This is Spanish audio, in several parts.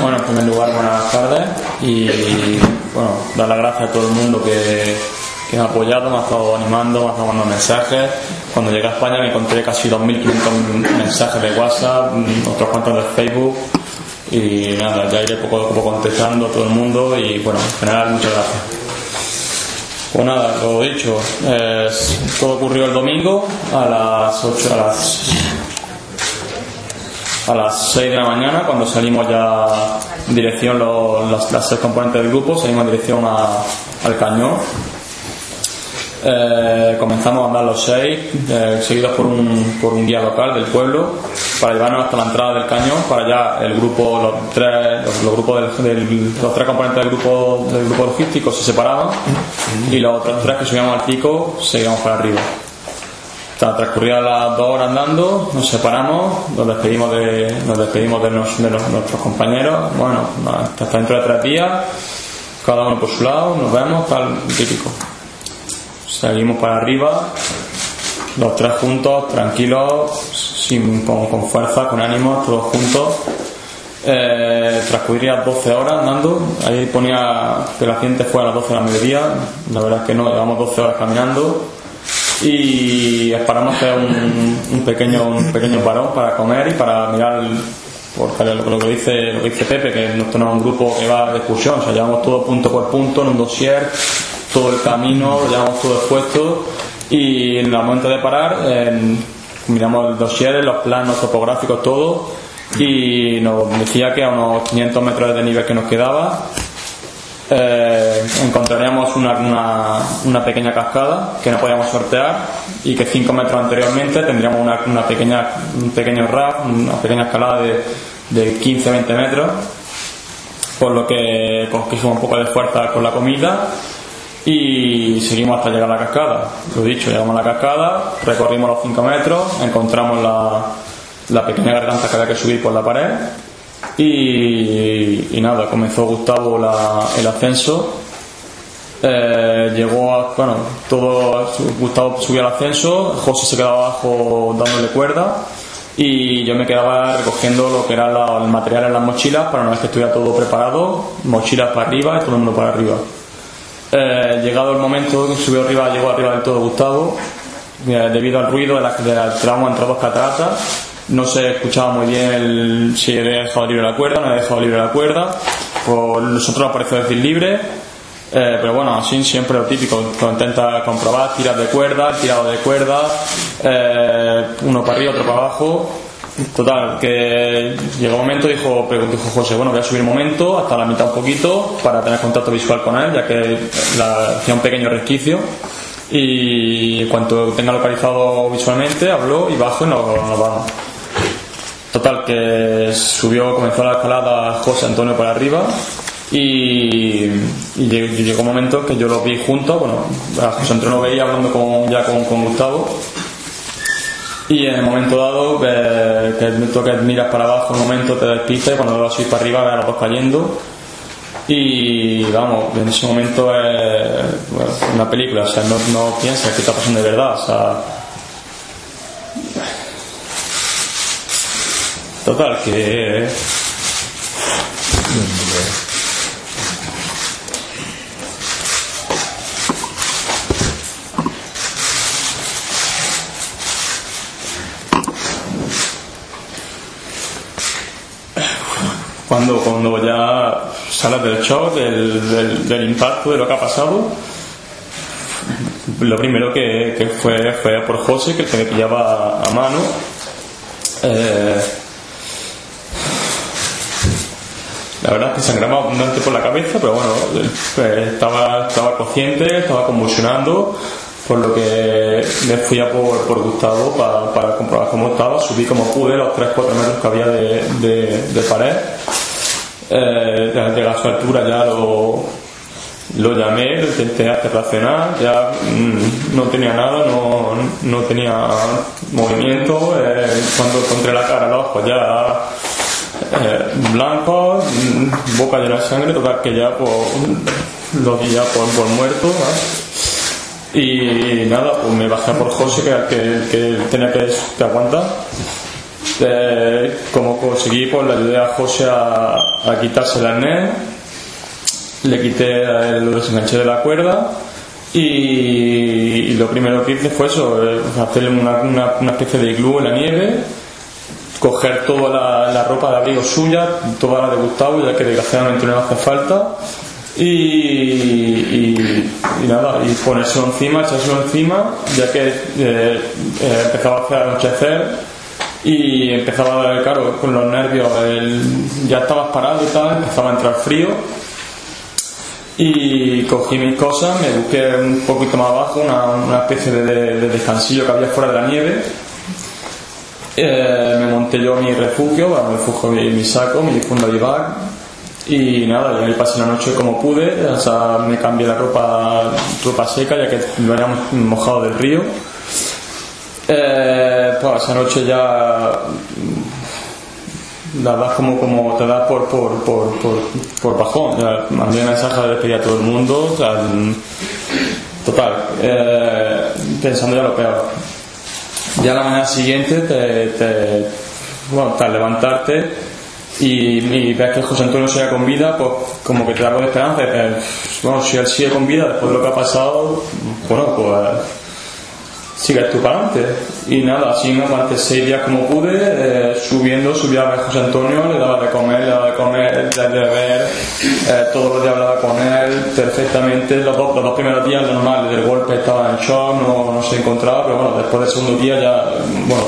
Bueno, en primer lugar, buenas tardes y bueno, dar las gracias a todo el mundo que, que me ha apoyado, me ha estado animando, me ha estado mandando mensajes. Cuando llegué a España me encontré casi 2.500 mensajes de WhatsApp, otros cuantos de Facebook y nada, ya iré poco a poco contestando a todo el mundo y bueno, en general muchas gracias. Pues nada, lo dicho, es- todo ocurrió el domingo a las 8, a las a las 6 de la mañana cuando salimos ya en dirección los, las, las seis componentes del grupo salimos en dirección al cañón. Eh, comenzamos a andar los seis eh, seguidos por un, por un guía local del pueblo para llevarnos hasta la entrada del cañón para ya el grupo los tres los, grupos del- los tres componentes del grupo del grupo logístico se separaban y los otros tres que subíamos al pico seguíamos para arriba transcurridas las dos horas andando, nos separamos, nos despedimos de, nos despedimos de, nuestros compañeros. Bueno, hasta dentro de tres días, cada uno por su lado, nos vemos, tal, típico. Seguimos para arriba, los tres juntos, tranquilos, sin, con, con fuerza, con ánimo, todos juntos. Eh, transcurriría 12 horas andando. Ahí ponía que el accidente fue a las 12 de la mediodía. La verdad es que no, llevamos 12 horas caminando y esperamos hacer un, un pequeño un pequeño parón para comer y para mirar el- porque lo, que dice lo que dice Pepe que esto no es un grupo que va de excursión o sea llevamos todo punto por punto en un dossier todo el camino lo llevamos todo expuesto y en el momento de parar miramos el dossier los planos topográficos todo y nos decía que a unos 500 metros de nivel que nos quedaba eh, encontraríamos una, una, pequeña cascada que no podíamos sortear y que 5 metros anteriormente tendríamos una, una pequeña, un pequeño rap, una pequeña escalada de, de 15-20 metros, por lo que cogimos un poco de fuerza con la comida y seguimos hasta llegar a la cascada. Lo dicho, llegamos a la cascada, recorrimos los 5 metros, encontramos la, la pequeña garganta que había que subir por la pared y, y nada, comenzó Gustavo la- el ascenso. Eh, llegó a, bueno, todo, Gustavo subió al ascenso, José se quedaba abajo dándole cuerda y yo me quedaba recogiendo lo que era la- el material en las mochilas para una vez que estuviera todo preparado, mochilas para arriba y todo el mundo para arriba. Eh, llegado el momento subió arriba, llegó arriba del todo Gustavo, eh, debido al ruido de la- tramo entre dos cataratas, no se escuchaba muy bien si había dejado libre la cuerda, no había dejado libre la cuerda, pues nosotros nos pareció decir libre, eh, pero bueno, así siempre lo típico, intenta comprobar, tiras de cuerda, tirado de cuerda, eh, uno para arriba, otro para abajo, Total, que llegó un momento, dijo, dijo José, bueno, voy a subir un momento, hasta la mitad un poquito, para tener contacto visual con él, ya que hacía un pequeño resquicio. Y cuanto tenga localizado visualmente, habló y bajo y nos, nos vamos. Que subió, comenzó la escalada José Antonio por arriba y, y llegó, un momento que yo los vi juntos, bueno, a José Antonio lo veía hablando con, ya con, con Gustavo y en el momento dado, que, momento que miras para abajo, un momento te despistas y cuando a ir para arriba ves a los dos cayendo. Y vamos, en ese momento es bueno, una película, o sea, no, no piensas que está pasando de verdad, o sea. Total, que. Cuando, cuando ya sales del shock, del, del, impacto de lo que ha pasado, lo primero que, que fue fue por José, que el que me pillaba a mano. Eh, la verdad es que sangraba abundante por la cabeza, pero bueno, eh, estaba, estaba consciente, estaba convulsionando, por lo que me fui a por, por Gustavo para, comprobar cómo estaba, subí como pude los 3-4 metros que había de, de, de pared. Eh, ya llega a su altura ya lo, lo llamé, lo intenté hacer racionar, ya mm, no tenía nada, no, no tenía movimiento, eh, cuando encontré la cara, los ojos ya eh, blancos, mm, boca llena de sangre, total que ya pues, lo di ya por, por muerto. ¿no? Y nada, pues me bajé por José, que, que, que que, que aguantar. Eh, como conseguí, pues le ayudé a José a, quitarse el arnés, le quité, lo desenganché de la cuerda y, lo primero que hice fue eso, eh, hacerle una, una, una especie de iglú en la nieve, coger toda la, ropa de abrigo suya, toda la de Gustavo, ya que desgraciadamente no hace falta, y, nada, y ponérselo encima, echárselo encima, ya que eh, eh, empezaba a hacer anochecer y empezaba a dar claro con los nervios, el- ya estabas parado y tal, empezaba a entrar frío y cogí mis cosas, me busqué un poquito más abajo una, especie de descansillo que había fuera de la nieve. Eh, me monté yo mi refugio, bueno, mi refugio, mi, saco, mi funda bivac y nada, y ahí pasé la noche como pude, o sea, me cambié la ropa, ropa seca ya que lo habíamos mojado del río. Eh, pues esa noche ya la das como, como te das por, por, por, por, por bajón. Ya mandé mensaje de despedir a todo el mundo. mm, total, eh, pensando ya lo peor. Ya la mañana siguiente te, te, bueno, tras levantarte y, y ves que José Antonio sigue con vida, pues como que te da algo de esperanza. que, bueno, si él sigue con vida después de lo que ha pasado, bueno, pues sigues tú para adelante. Y nada, así me aguanté seis días como pude, eh, subiendo, subía a ver José Antonio, le daba de comer, le daba de comer, de beber, eh, todos los días hablaba con él perfectamente. Los dos, los dos primeros días normal, del golpe estaba en shock, no, no se encontraba, pero bueno, después del segundo día ya, bueno,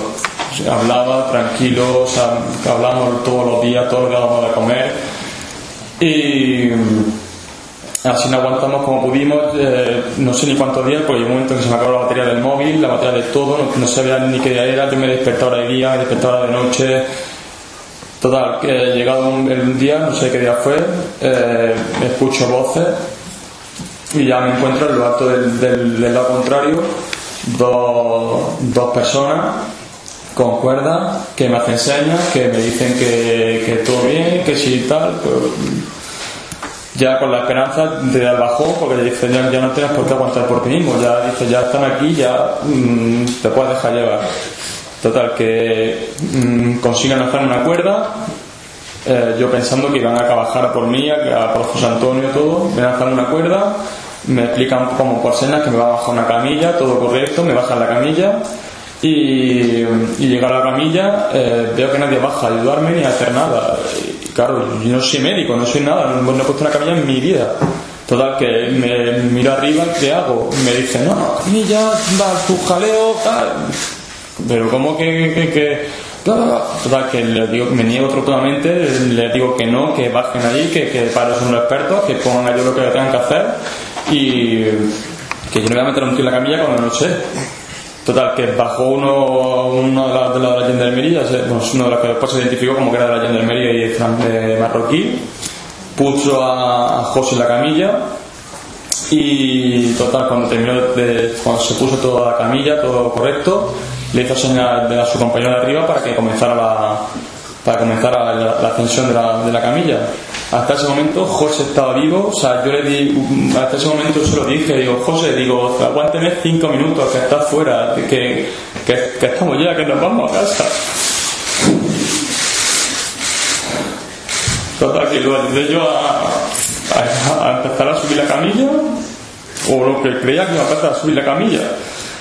hablaba tranquilo, o sea, hablamos todos los días, todos los días dábamos de comer. Y Así nos aguantamos como pudimos, eh, no sé ni cuántos días, porque llegó un momento en que se me acabó la batería del móvil, la batería de todo, no, no sabía ni qué día era, yo me despertaba de día, me despertaba de noche. Total, llegado un, día, no sé qué día fue, eh, escucho voces y ya me encuentro en lo alto del, del, lado contrario dos, dos personas con cuerdas que me hacen señas, que me dicen que, que todo bien, que y tal. pues, ya con la esperanza de dar bajón, porque ya dicen, ya, ya no tienes por qué aguantar por ti mismo, ya dice, ya están aquí, ya mm, te puedes dejar llevar. Total, que mm, consiguen hacerme una cuerda, eh, yo pensando que iban a bajar a por mí, a, a por José Antonio y todo, me lanzan una cuerda, me explican como por señas que me va a bajar una camilla, todo correcto, me bajan la camilla y, y a la camilla eh, veo que nadie baja a ayudarme ni a hacer nada. Y claro, yo no soy médico, no soy nada, no, no he puesto una camilla en mi vida. Total, que me miro arriba, ¿qué hago? Me dicen, no, camilla, va, tu jaleo, tal. Pero como que, que, que. Total, que le digo, me niego totalmente, le digo que no, que bajen allí, que, que para son los expertos, que pongan ellos lo que tengan que hacer y que yo no voy a meter un tío en la camilla cuando no sé. Total, que bajó uno, uno de la, de la, de la uno de los que después se identificó como que era de la gendarmería y fran- de marroquí, puso a, José la camilla y total, cuando terminó de, cuando se puso toda la camilla, todo correcto, le hizo señal a su compañero de arriba para que comenzara la, para comenzar la ascensión de la, de la camilla. Hasta ese momento José estaba vivo, o sea, yo le di, hasta ese momento se lo dije, digo, José, digo, aguánteme cinco minutos, que estás fuera, que, que, estamos ya, que nos vamos a casa. Total, que lo ayudé yo a, empezar a subir la camilla, o lo que creía que iba a empezar a subir la camilla,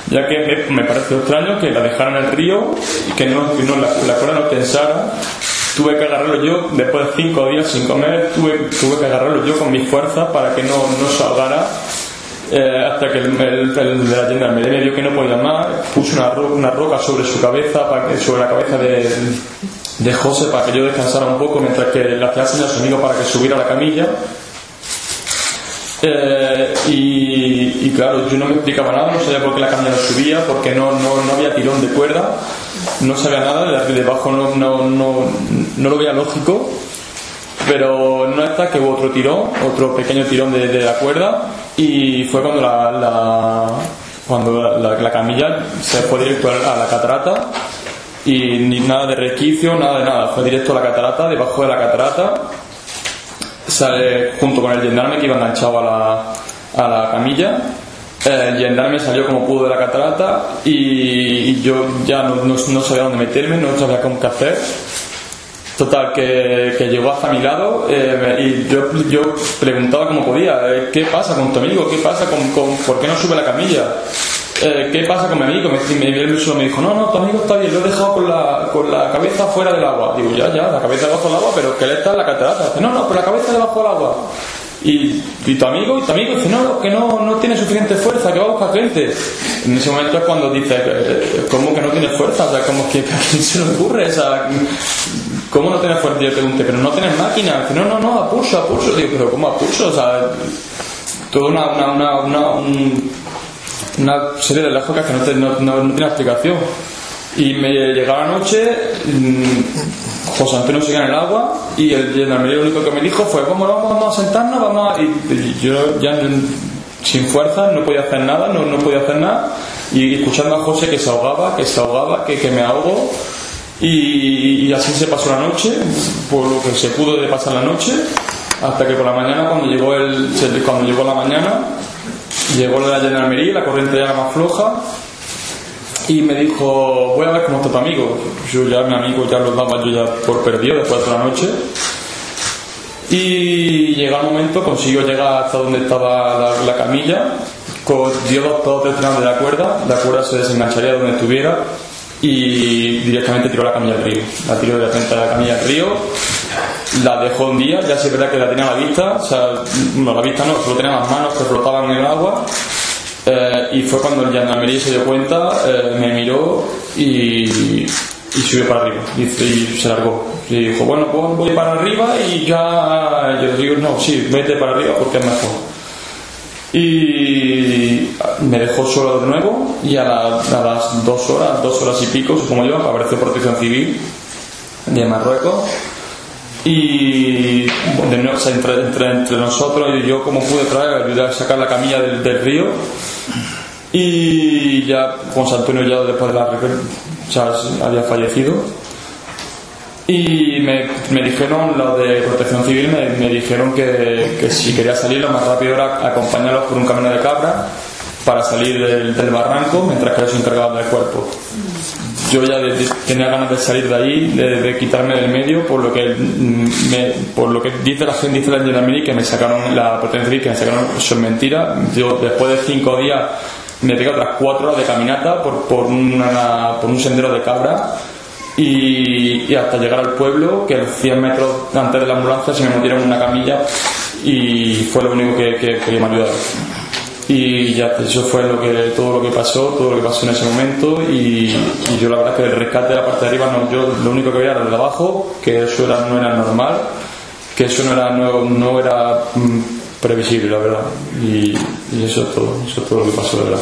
ya que me, pareció extraño que la dejaran en el río y que no, no la, la cuerda no tensara. Tuve que agarrarlo yo, después de cinco días sin comer, tuve, tuve que agarrarlo yo con mis fuerzas para que no, no se ahogara. Eh, hasta que el, el, el de la gendarmería me dio que no podía más, puso una, ro- una roca sobre su cabeza, para que, sobre la cabeza de, de José para que yo descansara un poco mientras que le hacía a su amigo para que subiera a la camilla. Eh, y, y claro, yo no me explicaba nada, no sabía por qué la camilla no subía, porque no, no, no había tirón de cuerda, no sabía nada, de debajo no, no, no, no lo veía lógico. Pero no está que hubo otro tirón, otro pequeño tirón de, la cuerda y fue cuando la, cuando la, camilla se fue directo a la catarata y ni nada de resquicio, nada de nada, fue directo a la catarata, debajo de la catarata sale junto con el gendarme que iba enganchado a la, a la camilla el gendarme salió como pudo de la catarata y, yo ya no, no, sabía dónde meterme, no sabía cómo qué hacer. Total, que, que, llegó hasta mi lado eh, y yo, yo preguntaba como podía, eh, ¿qué pasa con tu amigo? ¿Qué pasa con, con, por qué no sube la camilla? Eh, ¿qué pasa con mi amigo? Me, me, me, dijo, no, no, tu amigo está bien, lo he dejado con la, con la cabeza fuera del agua. Digo, ya, ya, la cabeza debajo del agua, pero que él está en la catarata. Dice, no, no, pero la cabeza debajo del agua. Y, y, tu amigo, y tu amigo dice, no, que no, no tiene suficiente fuerza, que va a buscar gente. En ese momento es cuando dice, eh, ¿cómo que no tiene fuerza? O sea, como que a quién se le ocurre? O sea, ¿cómo no tienes fuerza? Y yo pregunté, pero no tienes máquina. Dice, no, no, no, a pulso, a pulso. Digo, pero ¿cómo a pulso? O sea, toda una, una, una, una, una serie de lógicas que no, te, no, no, no tiene explicación. Y me llegaba la noche, mm, José Antonio seguía en el agua y el gendarmería lo único que me dijo fue, vamos, vamos, vamos a sentarnos, vamos. Y yo ya sin fuerza no podía hacer nada, no, no podía hacer nada. Y escuchando a José que se ahogaba, que se ahogaba, que, que me ahogo. Y, y, así se pasó la noche, por lo que se pudo de pasar la noche, hasta que por la mañana, cuando llegó, el, cuando llegó la mañana, llegó la gendarmería, la corriente ya era más floja y me dijo, voy a ver cómo está tu amigo. Yo ya, mi amigo ya lo daba yo ya por perdido después de la noche. Y llega el momento, consiguió llegar hasta donde estaba la, camilla, dio dos todos de la cuerda, la cuerda se desengancharía donde estuviera y directamente tiró la camilla al río. La tiró directamente a la camilla al río, la dejó un día, ya sí es verdad que la tenía a la vista, o sea, no, a la vista no, solo tenía las manos que flotaban en el agua eh, y fue cuando el gendarmería se dio cuenta, eh, me miró y, y, subió para arriba y, se largó. Y dijo, bueno, pues voy para arriba y ya. Yo digo, no, sí, vete para arriba porque es mejor. Y me dejó solo de nuevo y a, las dos horas, dos horas y pico, supongo yo, apareció Protección Civil de Marruecos y de nuevo, entre, entre, nosotros y yo como pude traer ayudar a sacar la camilla del, del río. Y ya José Antonio ya después de la ya había fallecido. Y me, me, dijeron los de protección civil me, me dijeron que, que, si quería salir lo más rápido era acompañarlos por un camino de cabra para salir del, del barranco mientras que ellos se encargaban del cuerpo yo ya tenía ganas de salir de ahí, de, quitarme del medio, por lo que me, por lo que dice la gente, dice la gendarmería que me sacaron la protección que me sacaron, eso es mentira. Yo después de cinco días me pegué otras cuatro horas de caminata por, por, una, por un sendero de cabra y, hasta llegar al pueblo, que a los 100 metros antes de la ambulancia se me metieron en una camilla y fue lo único que, que, que me ayudó y ya eso fue lo que todo lo que pasó todo lo que pasó en ese momento. Y, yo la verdad que el rescate de la parte de arriba no, yo lo único que veía era el de abajo que eso era, no era normal que eso no era no, no era mm, previsible la verdad. Y, y, eso es todo eso es todo lo que pasó la verdad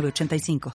85